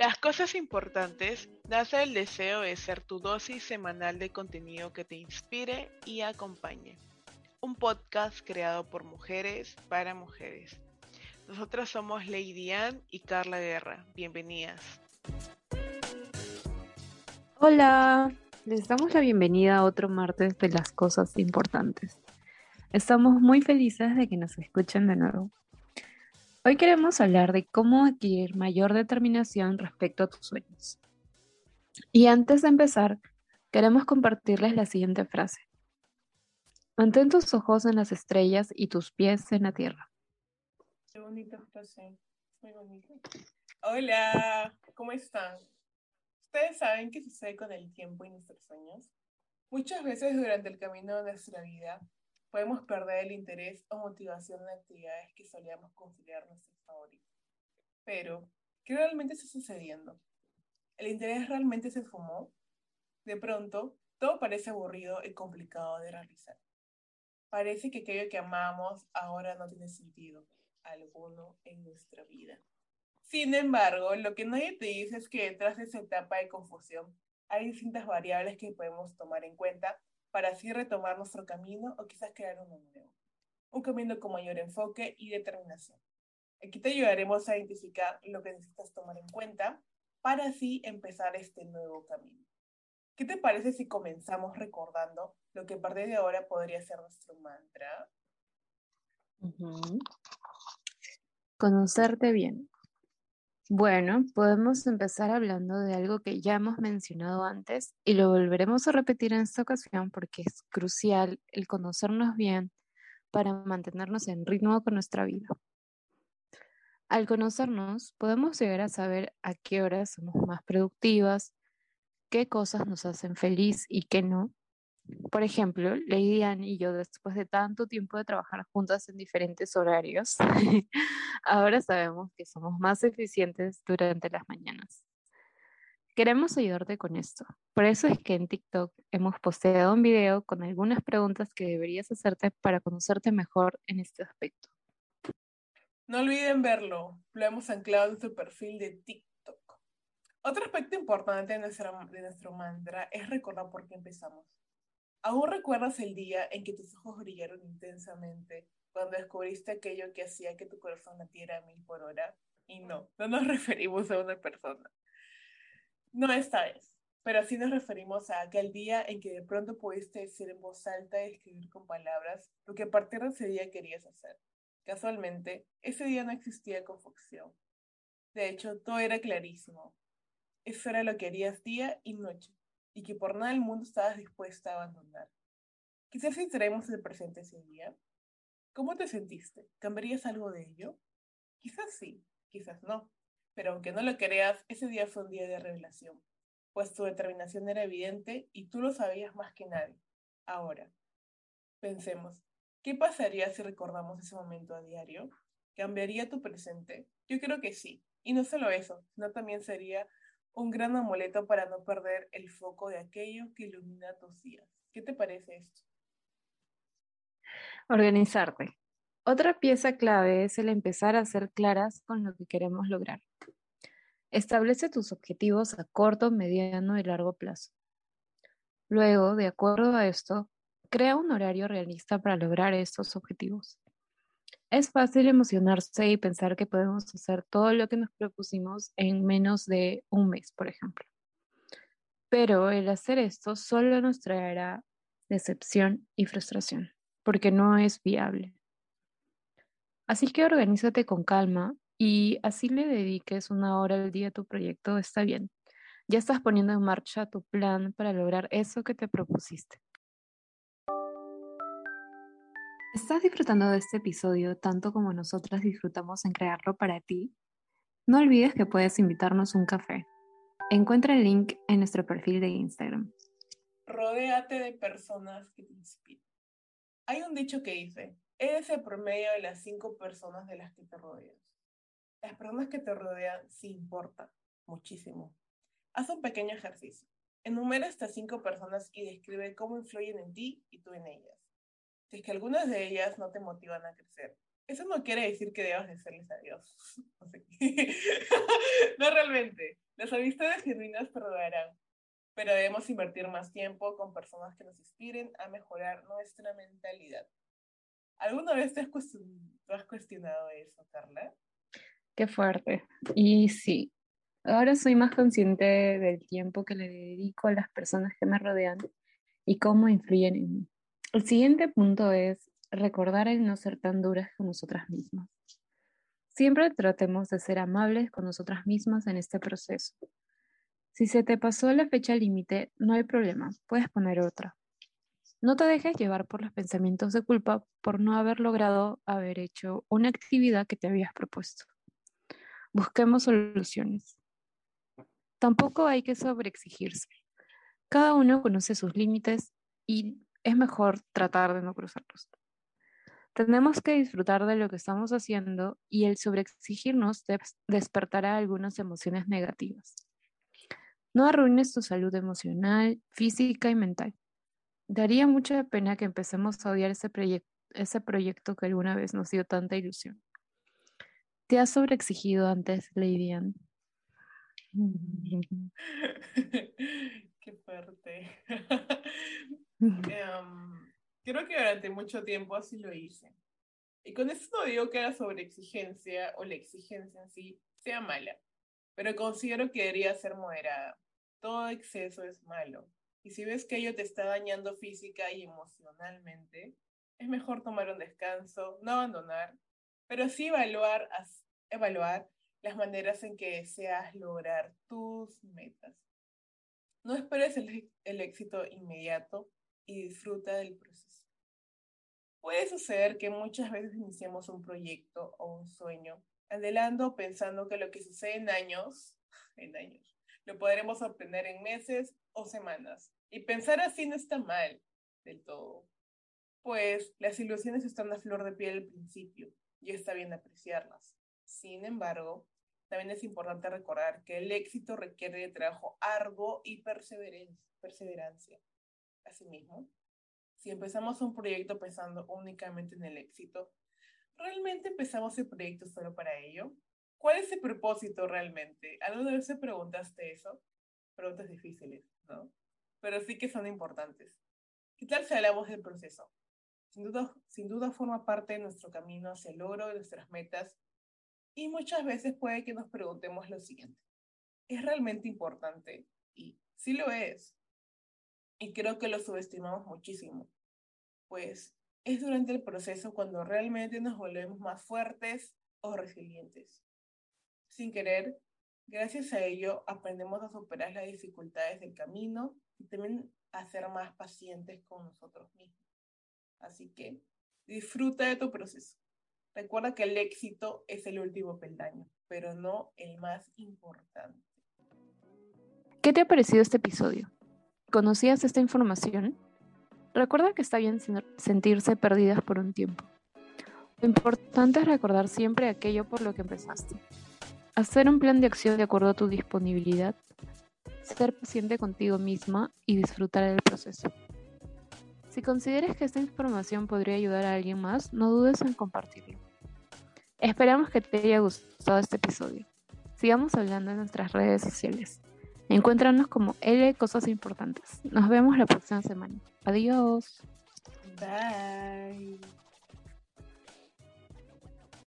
Las cosas importantes nace el deseo de ser tu dosis semanal de contenido que te inspire y acompañe. Un podcast creado por mujeres para mujeres. Nosotras somos Lady Ann y Carla Guerra. Bienvenidas. Hola, les damos la bienvenida a otro martes de las cosas importantes. Estamos muy felices de que nos escuchen de nuevo. Hoy queremos hablar de cómo adquirir mayor determinación respecto a tus sueños. Y antes de empezar, queremos compartirles la siguiente frase. Mantén tus ojos en las estrellas y tus pies en la tierra. Qué bonita frase, muy bonita. Hola, ¿cómo están? ¿Ustedes saben qué sucede con el tiempo y nuestros sueños? Muchas veces durante el camino de nuestra vida podemos perder el interés o motivación en actividades que solíamos considerar nuestros favoritos. Pero, ¿qué realmente está sucediendo? ¿El interés realmente se esfumó? De pronto, todo parece aburrido y complicado de realizar. Parece que aquello que amamos ahora no tiene sentido alguno en nuestra vida. Sin embargo, lo que nadie te dice es que detrás de esa etapa de confusión hay distintas variables que podemos tomar en cuenta para así retomar nuestro camino o quizás crear uno nuevo. Un camino con mayor enfoque y determinación. Aquí te ayudaremos a identificar lo que necesitas tomar en cuenta para así empezar este nuevo camino. ¿Qué te parece si comenzamos recordando lo que a partir de ahora podría ser nuestro mantra? Conocerte bien. Bueno, podemos empezar hablando de algo que ya hemos mencionado antes y lo volveremos a repetir en esta ocasión porque es crucial el conocernos bien para mantenernos en ritmo con nuestra vida. Al conocernos, podemos llegar a saber a qué horas somos más productivas, qué cosas nos hacen feliz y qué no, por ejemplo, Lady Anne y yo, después de tanto tiempo de trabajar juntas en diferentes horarios, ahora sabemos que somos más eficientes durante las mañanas. Queremos ayudarte con esto. Por eso es que en TikTok hemos posteado un video con algunas preguntas que deberías hacerte para conocerte mejor en este aspecto. No olviden verlo. Lo hemos anclado en su perfil de TikTok. Otro aspecto importante de nuestro, de nuestro mantra es recordar por qué empezamos. ¿Aún recuerdas el día en que tus ojos brillaron intensamente cuando descubriste aquello que hacía que tu corazón latiera a mil por hora? Y no, no nos referimos a una persona. No esta vez, pero sí nos referimos a aquel día en que de pronto pudiste decir en voz alta y escribir con palabras lo que a partir de ese día querías hacer. Casualmente, ese día no existía confusión. De hecho, todo era clarísimo. Eso era lo que harías día y noche y que por nada del mundo estabas dispuesta a abandonar. Quizás si traemos el presente ese día, ¿cómo te sentiste? ¿Cambiarías algo de ello? Quizás sí, quizás no, pero aunque no lo creas, ese día fue un día de revelación, pues tu determinación era evidente y tú lo sabías más que nadie. Ahora, pensemos, ¿qué pasaría si recordamos ese momento a diario? ¿Cambiaría tu presente? Yo creo que sí, y no solo eso, sino también sería un gran amuleto para no perder el foco de aquello que ilumina tus días. ¿Qué te parece esto? Organizarte. Otra pieza clave es el empezar a ser claras con lo que queremos lograr. Establece tus objetivos a corto, mediano y largo plazo. Luego, de acuerdo a esto, crea un horario realista para lograr estos objetivos. Es fácil emocionarse y pensar que podemos hacer todo lo que nos propusimos en menos de un mes, por ejemplo. Pero el hacer esto solo nos traerá decepción y frustración, porque no es viable. Así que organízate con calma y así le dediques una hora al día a tu proyecto, está bien. Ya estás poniendo en marcha tu plan para lograr eso que te propusiste. ¿Estás disfrutando de este episodio tanto como nosotras disfrutamos en crearlo para ti? No olvides que puedes invitarnos un café. Encuentra el link en nuestro perfil de Instagram. Rodéate de personas que te inspiren. Hay un dicho que dice, eres el promedio de las cinco personas de las que te rodeas. Las personas que te rodean sí importan muchísimo. Haz un pequeño ejercicio. Enumera estas cinco personas y describe cómo influyen en ti y tú en ellas. Es que algunas de ellas no te motivan a crecer, Eso no quiere decir que debas de serles adiós. no realmente. Las amistades genuinas perdurarán, pero debemos invertir más tiempo con personas que nos inspiren a mejorar nuestra mentalidad. ¿Alguna vez te has, cuestionado eso, Carla? Qué fuerte. Y sí, ahora soy más consciente del tiempo que le dedico a las personas que me rodean y cómo influyen en mí. El siguiente punto es recordar el no ser tan duras con nosotras mismas. Siempre tratemos de ser amables con nosotras mismas en este proceso. Si se te pasó la fecha límite, no hay problema, puedes poner otra. No te dejes llevar por los pensamientos de culpa por no haber logrado haber hecho una actividad que te habías propuesto. Busquemos soluciones. Tampoco hay que sobreexigirse. Cada uno conoce sus límites y es mejor tratar de no cruzarlos. Tenemos que disfrutar de lo que estamos haciendo y el sobreexigirnos despertará algunas emociones negativas. No arruines tu salud emocional, física y mental. Daría mucha pena que empecemos a odiar ese, proyecto que alguna vez nos dio tanta ilusión. ¿Te has sobreexigido antes, Lady Anne? Qué fuerte. Em, creo que durante mucho tiempo así lo hice. Y con esto no digo que la sobreexigencia o la exigencia en sí sea mala, pero considero que debería ser moderada. Todo exceso es malo. Y si ves que ello te está dañando física y emocionalmente, es mejor tomar un descanso, no abandonar, pero sí evaluar, evaluar las maneras en que deseas lograr tus metas. No esperes el, el éxito inmediato y disfruta del proceso. Puede suceder que muchas veces iniciemos un proyecto o un sueño, anhelando pensando que lo que sucede en años, en años, lo podremos obtener en meses o semanas. Y pensar así no está mal del todo, pues las ilusiones están a flor de piel al principio y está bien apreciarlas. Sin embargo, también es importante recordar que el éxito requiere de trabajo arduo y perseverancia. Asimismo, si empezamos un proyecto pensando únicamente en el éxito, ¿realmente empezamos el proyecto solo para ello? ¿Cuál es el propósito realmente? ¿Alguna vez te preguntaste eso? Preguntas difíciles, ¿no? Pero sí que son importantes. ¿Qué tal si hablamos del proceso? Sin duda, sin duda forma parte de nuestro camino hacia el logro de nuestras metas y muchas veces puede que nos preguntemos lo siguiente. ¿Es realmente importante? Y sí lo es. Y creo que lo subestimamos muchísimo, pues es durante el proceso cuando realmente nos volvemos más fuertes o resilientes. Sin querer, gracias a ello aprendemos a superar las dificultades del camino y también a ser más pacientes con nosotros mismos. Así que disfruta de tu proceso. Recuerda que el éxito es el último peldaño, pero no el más importante. ¿Qué te ha parecido este episodio? ¿Conocías esta información? Recuerda que está bien sentirse perdidas por un tiempo. Lo importante es recordar siempre aquello por lo que empezaste. Hacer un plan de acción de acuerdo a tu disponibilidad, ser paciente contigo misma y disfrutar del proceso. Si consideras que esta información podría ayudar a alguien más, no dudes en compartirlo. Esperamos que te haya gustado este episodio. Sigamos hablando en nuestras redes sociales. Encuéntranos como L Cosas Importantes. Nos vemos la próxima semana. Adiós. Bye.